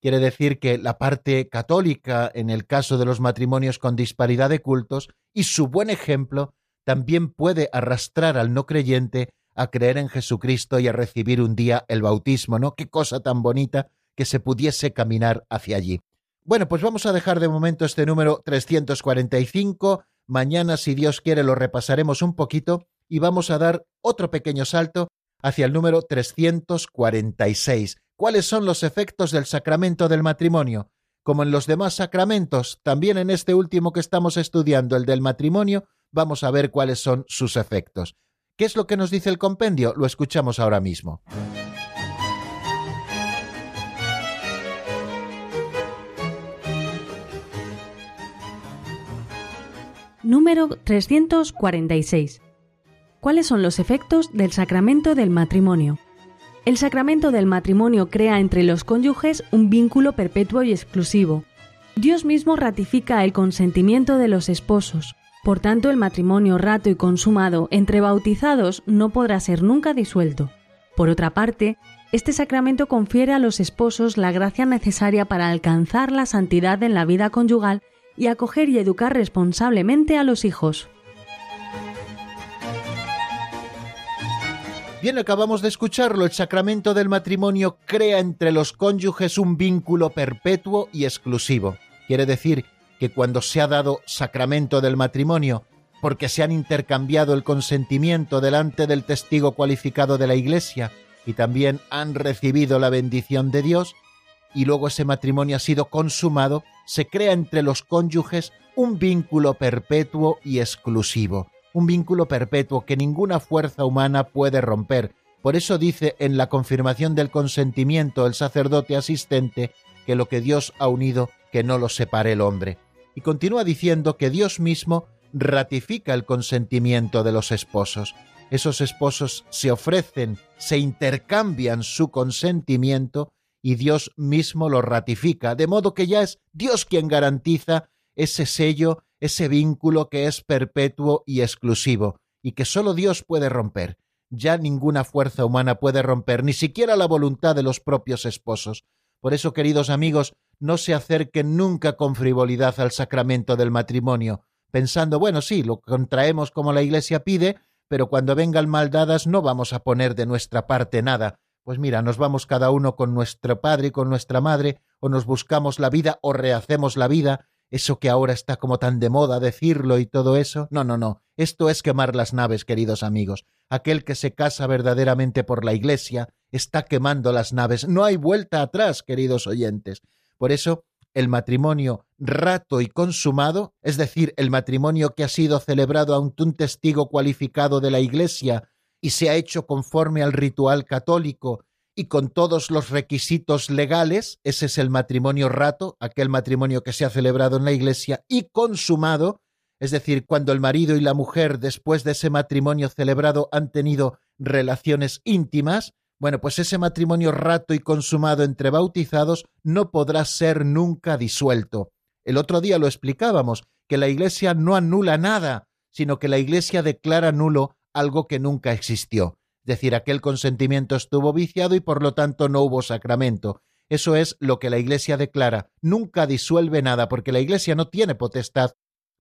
Quiere decir que la parte católica, en el caso de los matrimonios con disparidad de cultos, y su buen ejemplo, también puede arrastrar al no creyente a creer en Jesucristo y a recibir un día el bautismo, ¿no? Qué cosa tan bonita que se pudiese caminar hacia allí. Bueno, pues vamos a dejar de momento este número 345. Mañana, si Dios quiere, lo repasaremos un poquito y vamos a dar otro pequeño salto hacia el número 346. ¿Cuáles son los efectos del sacramento del matrimonio? Como en los demás sacramentos, también en este último que estamos estudiando, el del matrimonio, vamos a ver cuáles son sus efectos. ¿Qué es lo que nos dice el compendio? Lo escuchamos ahora mismo. Número 346. ¿Cuáles son los efectos del sacramento del matrimonio? El sacramento del matrimonio crea entre los cónyuges un vínculo perpetuo y exclusivo. Dios mismo ratifica el consentimiento de los esposos. Por tanto, el matrimonio rato y consumado entre bautizados no podrá ser nunca disuelto. Por otra parte, este sacramento confiere a los esposos la gracia necesaria para alcanzar la santidad en la vida conyugal y acoger y educar responsablemente a los hijos. Bien, acabamos de escucharlo. El sacramento del matrimonio crea entre los cónyuges un vínculo perpetuo y exclusivo. Quiere decir que cuando se ha dado sacramento del matrimonio, porque se han intercambiado el consentimiento delante del testigo cualificado de la Iglesia y también han recibido la bendición de Dios, y luego ese matrimonio ha sido consumado, se crea entre los cónyuges un vínculo perpetuo y exclusivo un vínculo perpetuo que ninguna fuerza humana puede romper. Por eso dice en la confirmación del consentimiento el sacerdote asistente que lo que Dios ha unido, que no lo separe el hombre. Y continúa diciendo que Dios mismo ratifica el consentimiento de los esposos. Esos esposos se ofrecen, se intercambian su consentimiento y Dios mismo lo ratifica, de modo que ya es Dios quien garantiza ese sello ese vínculo que es perpetuo y exclusivo, y que sólo Dios puede romper. Ya ninguna fuerza humana puede romper, ni siquiera la voluntad de los propios esposos. Por eso, queridos amigos, no se acerquen nunca con frivolidad al sacramento del matrimonio, pensando, bueno, sí, lo contraemos como la Iglesia pide, pero cuando vengan maldadas no vamos a poner de nuestra parte nada. Pues mira, nos vamos cada uno con nuestro padre y con nuestra madre, o nos buscamos la vida o rehacemos la vida, eso que ahora está como tan de moda decirlo y todo eso. No, no, no. Esto es quemar las naves, queridos amigos. Aquel que se casa verdaderamente por la Iglesia está quemando las naves. No hay vuelta atrás, queridos oyentes. Por eso, el matrimonio rato y consumado, es decir, el matrimonio que ha sido celebrado ante un testigo cualificado de la Iglesia y se ha hecho conforme al ritual católico y con todos los requisitos legales, ese es el matrimonio rato, aquel matrimonio que se ha celebrado en la iglesia y consumado, es decir, cuando el marido y la mujer después de ese matrimonio celebrado han tenido relaciones íntimas, bueno, pues ese matrimonio rato y consumado entre bautizados no podrá ser nunca disuelto. El otro día lo explicábamos, que la Iglesia no anula nada, sino que la Iglesia declara nulo algo que nunca existió decir, aquel consentimiento estuvo viciado y por lo tanto no hubo sacramento. Eso es lo que la Iglesia declara. Nunca disuelve nada porque la Iglesia no tiene potestad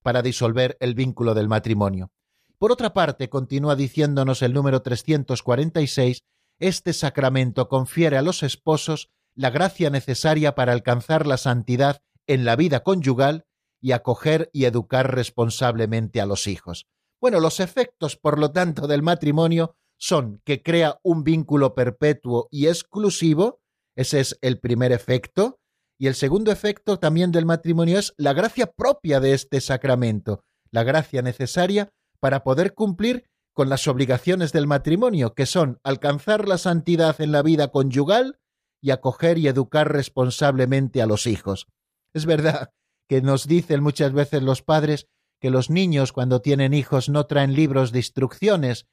para disolver el vínculo del matrimonio. Por otra parte, continúa diciéndonos el número 346, este sacramento confiere a los esposos la gracia necesaria para alcanzar la santidad en la vida conyugal y acoger y educar responsablemente a los hijos. Bueno, los efectos, por lo tanto, del matrimonio son que crea un vínculo perpetuo y exclusivo, ese es el primer efecto, y el segundo efecto también del matrimonio es la gracia propia de este sacramento, la gracia necesaria para poder cumplir con las obligaciones del matrimonio, que son alcanzar la santidad en la vida conyugal y acoger y educar responsablemente a los hijos. Es verdad que nos dicen muchas veces los padres que los niños cuando tienen hijos no traen libros de instrucciones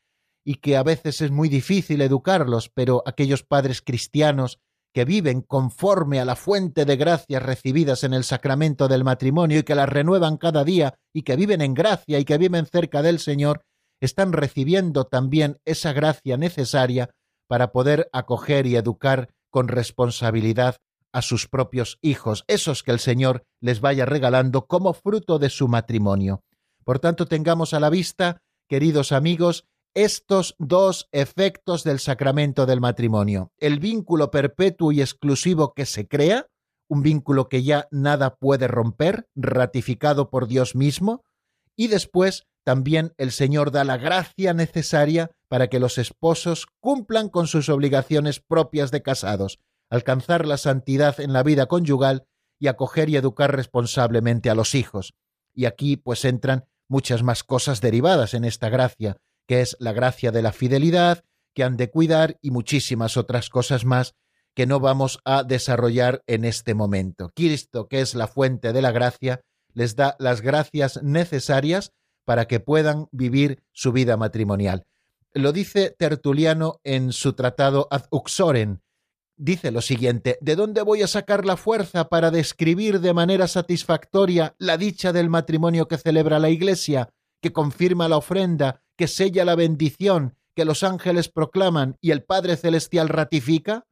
y que a veces es muy difícil educarlos, pero aquellos padres cristianos que viven conforme a la fuente de gracias recibidas en el sacramento del matrimonio y que las renuevan cada día y que viven en gracia y que viven cerca del Señor, están recibiendo también esa gracia necesaria para poder acoger y educar con responsabilidad a sus propios hijos, esos que el Señor les vaya regalando como fruto de su matrimonio. Por tanto, tengamos a la vista, queridos amigos, estos dos efectos del sacramento del matrimonio. El vínculo perpetuo y exclusivo que se crea, un vínculo que ya nada puede romper, ratificado por Dios mismo, y después también el Señor da la gracia necesaria para que los esposos cumplan con sus obligaciones propias de casados, alcanzar la santidad en la vida conyugal y acoger y educar responsablemente a los hijos. Y aquí pues entran muchas más cosas derivadas en esta gracia, que es la gracia de la fidelidad, que han de cuidar y muchísimas otras cosas más que no vamos a desarrollar en este momento. Cristo, que es la fuente de la gracia, les da las gracias necesarias para que puedan vivir su vida matrimonial. Lo dice Tertuliano en su tratado Ad Uxoren, dice lo siguiente, ¿de dónde voy a sacar la fuerza para describir de manera satisfactoria la dicha del matrimonio que celebra la Iglesia, que confirma la ofrenda, que sella la bendición, que los ángeles proclaman y el Padre Celestial ratifica?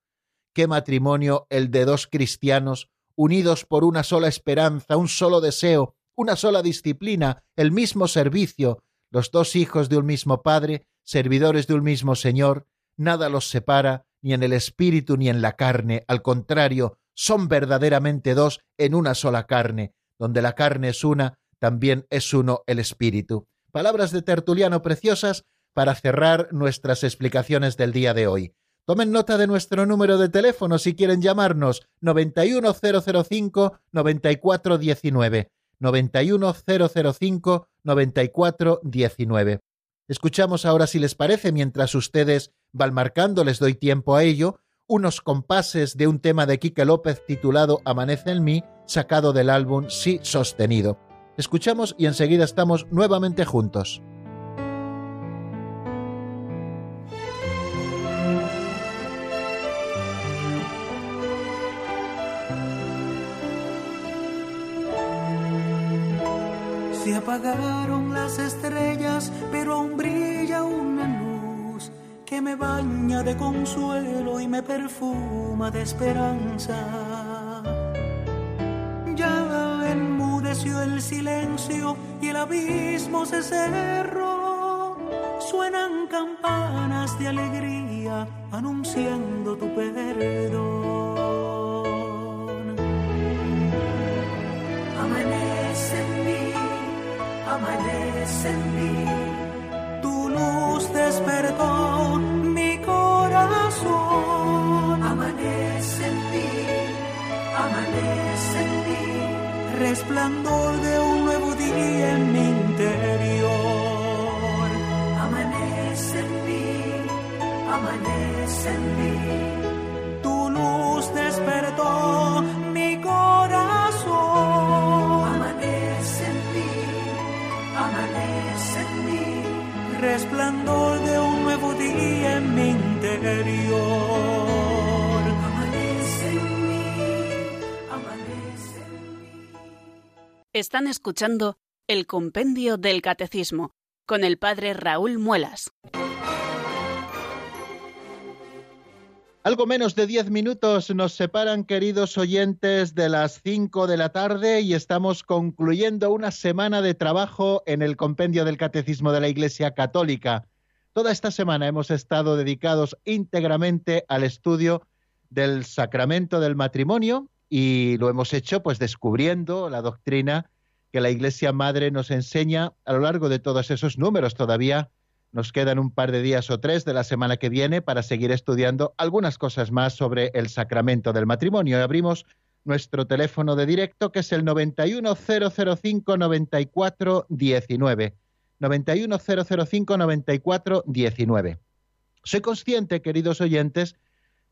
¿Qué matrimonio el de dos cristianos unidos por una sola esperanza, un solo deseo, una sola disciplina, el mismo servicio, los dos hijos de un mismo Padre, servidores de un mismo Señor, nada los separa, ni en el espíritu ni en la carne, al contrario, son verdaderamente dos en una sola carne, donde la carne es una, también es uno el espíritu. Palabras de Tertuliano preciosas para cerrar nuestras explicaciones del día de hoy. Tomen nota de nuestro número de teléfono si quieren llamarnos 91005 9419 91005 9419. Escuchamos ahora, si les parece, mientras ustedes van marcando, les doy tiempo a ello, unos compases de un tema de Quique López titulado Amanece en mí, sacado del álbum Sí sostenido. Escuchamos y enseguida estamos nuevamente juntos. Se apagaron las estrellas, pero aún brilla una luz que me baña de consuelo y me perfuma de esperanza. El silencio y el abismo se cerró. Suenan campanas de alegría anunciando tu perdón. amanece en mí. Tu luz despertó Resplandor de un nuevo día en mi interior. Amanece en mí, amanece en mí. Tu luz despertó mi corazón. resplandor de un nuevo día en mi interior. Están escuchando el Compendio del Catecismo con el Padre Raúl Muelas. Algo menos de diez minutos nos separan, queridos oyentes, de las cinco de la tarde y estamos concluyendo una semana de trabajo en el compendio del Catecismo de la Iglesia Católica. Toda esta semana hemos estado dedicados íntegramente al estudio del sacramento del matrimonio y lo hemos hecho pues descubriendo la doctrina que la Iglesia Madre nos enseña a lo largo de todos esos números. Todavía nos quedan un par de días o tres de la semana que viene para seguir estudiando algunas cosas más sobre el sacramento del matrimonio. Y abrimos nuestro teléfono de directo que es el 910059419. 910059419. Soy consciente, queridos oyentes,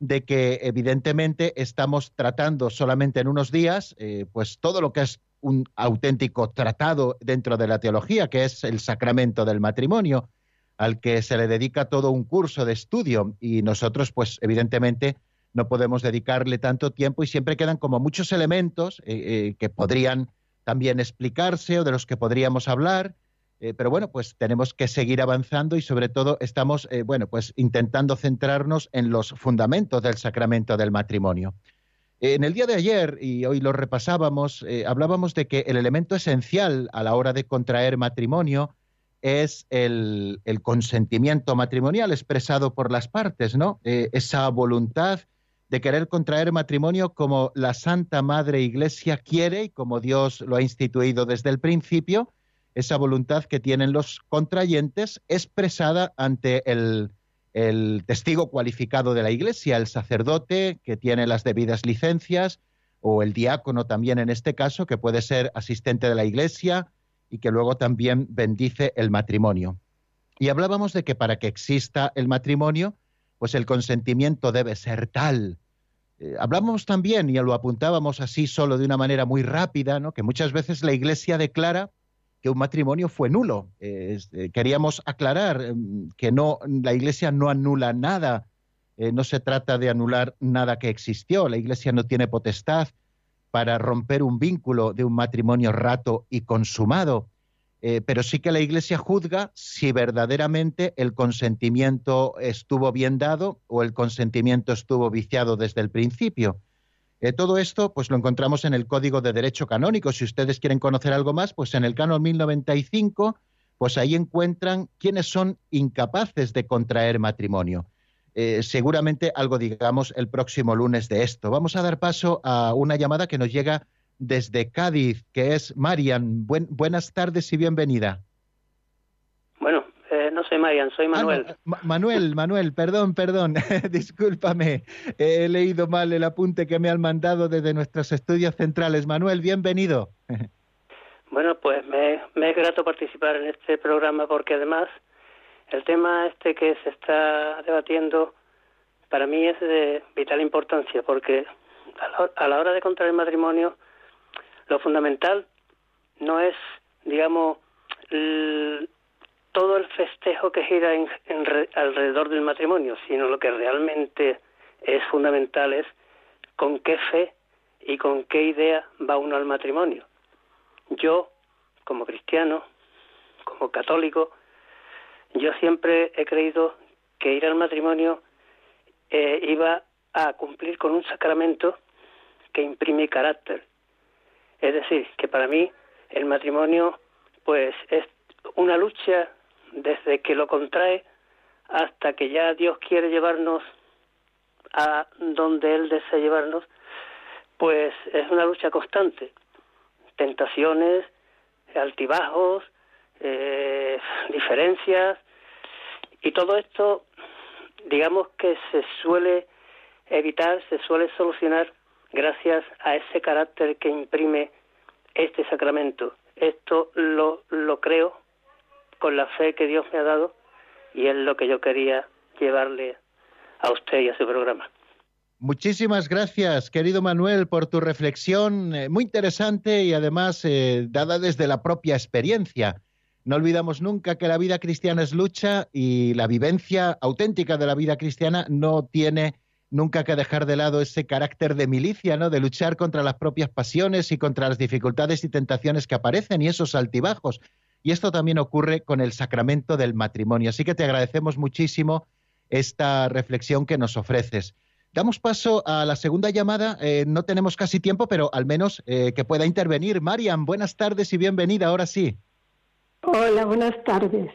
de que evidentemente estamos tratando solamente en unos días, eh, pues todo lo que es un auténtico tratado dentro de la teología, que es el sacramento del matrimonio, al que se le dedica todo un curso de estudio. Y nosotros, pues evidentemente, no podemos dedicarle tanto tiempo y siempre quedan como muchos elementos eh, eh, que podrían también explicarse o de los que podríamos hablar eh, pero bueno, pues tenemos que seguir avanzando y sobre todo estamos, eh, bueno, pues intentando centrarnos en los fundamentos del sacramento del matrimonio. en el día de ayer, y hoy lo repasábamos, eh, hablábamos de que el elemento esencial a la hora de contraer matrimonio es el, consentimiento matrimonial expresado por las partes, ¿no? esa voluntad de querer contraer matrimonio como la Santa Madre Iglesia quiere y como Dios lo ha instituido desde el principio, esa voluntad que tienen los contrayentes expresada ante el, testigo cualificado de la Iglesia, el sacerdote que tiene las debidas licencias, o el diácono también en este caso, que puede ser asistente de la Iglesia y que luego también bendice el matrimonio. Y hablábamos de que para que exista el matrimonio, pues el consentimiento debe ser tal. Eh, hablábamos también, y lo apuntábamos así solo de una manera muy rápida, ¿no? que muchas veces la Iglesia declara que un matrimonio fue nulo. Eh, queríamos aclarar em, que no, la Iglesia no anula nada, eh, no se trata de anular nada que existió. La Iglesia no tiene potestad para romper un vínculo de un matrimonio rato y consumado. Eh, pero sí que la Iglesia juzga si verdaderamente el consentimiento estuvo bien dado o el consentimiento estuvo viciado desde el principio. Eh, todo esto pues lo encontramos en el Código de Derecho Canónico. Si ustedes quieren conocer algo más, pues en el Canon 1095, pues ahí encuentran quiénes son incapaces de contraer matrimonio. Eh, seguramente algo digamos el próximo lunes de esto. Vamos a dar paso a una llamada que nos llega desde Cádiz, que es Marian. buenas tardes y bienvenida. Bueno, no soy Marian, soy ah, Manuel. Manuel, Manuel, perdón, perdón, discúlpame, he leído mal el apunte que me han mandado desde nuestros estudios centrales. Manuel, bienvenido. bueno, pues me, es grato participar en este programa porque además el tema este que se está debatiendo para mí es de vital importancia porque a la, hora de contraer el matrimonio lo fundamental no es, digamos, todo el festejo que gira en, alrededor del matrimonio, sino lo que realmente es fundamental es con qué fe y con qué idea va uno al matrimonio. Yo, como cristiano, como católico, yo siempre he creído que ir al matrimonio eh, iba a cumplir con un sacramento que imprime carácter. Es decir, que para mí el matrimonio pues es una lucha desde que lo contrae hasta que ya Dios quiere llevarnos a donde Él desea llevarnos, pues es una lucha constante. Tentaciones, altibajos, eh, diferencias, y todo esto, digamos que se suele evitar, se suele solucionar gracias a ese carácter que imprime este sacramento. Esto lo, lo creo con la fe que Dios me ha dado y es lo que yo quería llevarle a usted y a su programa. Muchísimas gracias, querido Manuel, por tu reflexión eh, muy interesante y además eh, dada desde la propia experiencia. No olvidamos nunca que la vida cristiana es lucha y la vivencia auténtica de la vida cristiana no tiene nunca que dejar de lado ese carácter de milicia, ¿no? De luchar contra las propias pasiones y contra las dificultades y tentaciones que aparecen y esos altibajos. Y esto también ocurre con el sacramento del matrimonio. Así que te agradecemos muchísimo esta reflexión que nos ofreces. Damos paso a la segunda llamada. Eh, no tenemos casi tiempo, pero al menos eh, que pueda intervenir. Marian, buenas tardes y bienvenida. Ahora sí. Hola, buenas tardes.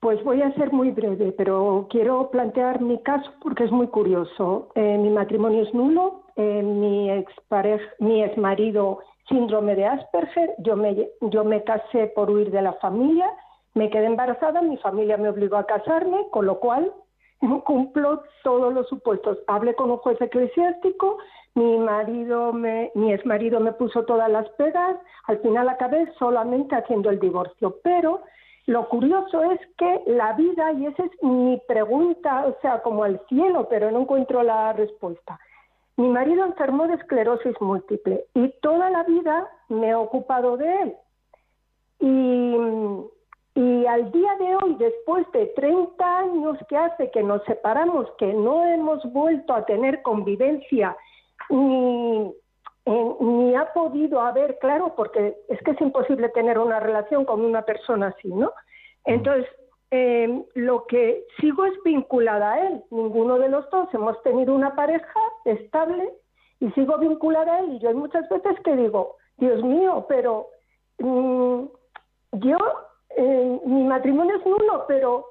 Pues voy a ser muy breve, pero quiero plantear mi caso porque es muy curioso. Eh, mi matrimonio es nulo. mi ex mi ex marido síndrome de Asperger, yo me, yo me casé por huir de la familia, me quedé embarazada, mi familia me obligó a casarme, con lo cual cumplo todos los supuestos. Hablé con un juez eclesiástico, mi marido, me, mi exmarido me puso todas las pegas, al final acabé solamente haciendo el divorcio. Pero lo curioso es que la vida, y esa es mi pregunta, o sea, como al cielo, pero no encuentro la respuesta. Mi marido enfermó de esclerosis múltiple y toda la vida me he ocupado de él. Y, y al día de hoy, después de 30 años que hace que nos separamos, que no hemos vuelto a tener convivencia ni, ni ha podido haber, claro, porque es que es imposible tener una relación con una persona así, ¿no? Entonces, eh, lo que sigo es vinculada a él. Ninguno de los dos hemos tenido una pareja estable y sigo vinculada a él. Y yo hay muchas veces que digo, Dios mío, pero mm, yo, eh, mi matrimonio es nulo, pero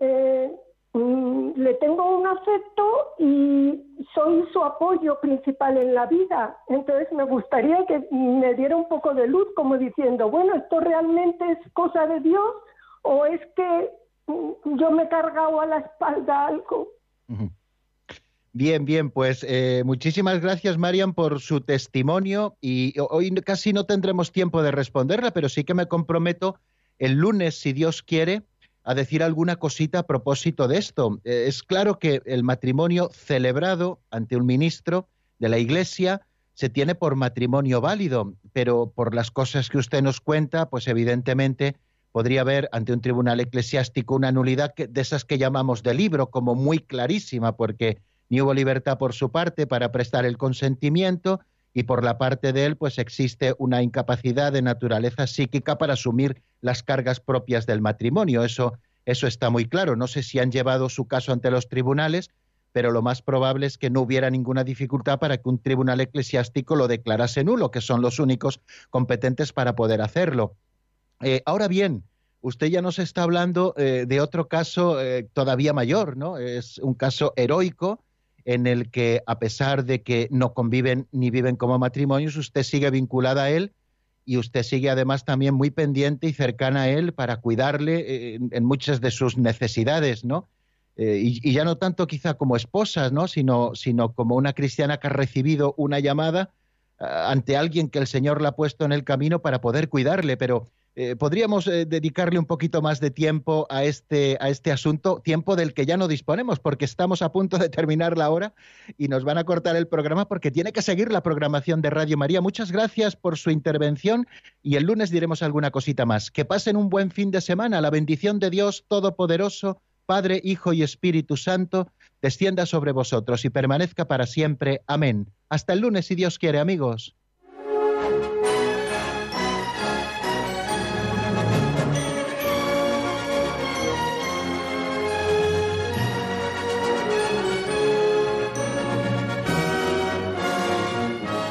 eh, Mm, le tengo un afecto y soy su apoyo principal en la vida. Entonces me gustaría que me diera un poco de luz como diciendo, bueno, ¿esto realmente es cosa de Dios o es que mm, yo me he cargado a la espalda algo? Bien, bien, pues eh, muchísimas gracias, Marian, por su testimonio y hoy casi no tendremos tiempo de responderla, pero sí que me comprometo el lunes, si Dios quiere, a decir alguna cosita a propósito de esto. Eh, es claro que el matrimonio celebrado ante un ministro de la Iglesia se tiene por matrimonio válido, pero por las cosas que usted nos cuenta, pues evidentemente podría haber ante un tribunal eclesiástico una nulidad de esas que llamamos de libro, como muy clarísima, porque ni hubo libertad por su parte para prestar el consentimiento y por la parte de él, pues existe una incapacidad de naturaleza psíquica para asumir las cargas propias del matrimonio. Eso, eso está muy claro. No sé si han llevado su caso ante los tribunales, pero lo más probable es que no hubiera ninguna dificultad para que un tribunal eclesiástico lo declarase nulo, que son los únicos competentes para poder hacerlo. Eh, ahora bien, usted ya nos está hablando eh, de otro caso eh, todavía mayor, ¿no? Es un caso heroico en el que, a pesar de que no conviven ni viven como matrimonios, usted sigue vinculada a él y usted sigue además también muy pendiente y cercana a él para cuidarle en, muchas de sus necesidades, ¿no? Eh, y, ya no tanto quizá como esposa, ¿no? Sino, sino como una cristiana que ha recibido una llamada ante alguien que el Señor le ha puesto en el camino para poder cuidarle, pero eh, podríamos eh, dedicarle un poquito más de tiempo a este, a este asunto, tiempo del que ya no disponemos, porque estamos a punto de terminar la hora y nos van a cortar el programa porque tiene que seguir la programación de Radio María. Muchas gracias por su intervención y el lunes diremos alguna cosita más. Que pasen un buen fin de semana. La bendición de Dios Todopoderoso, Padre, Hijo y Espíritu Santo, descienda sobre vosotros y permanezca para siempre. Amén. Hasta el lunes, si Dios quiere, amigos.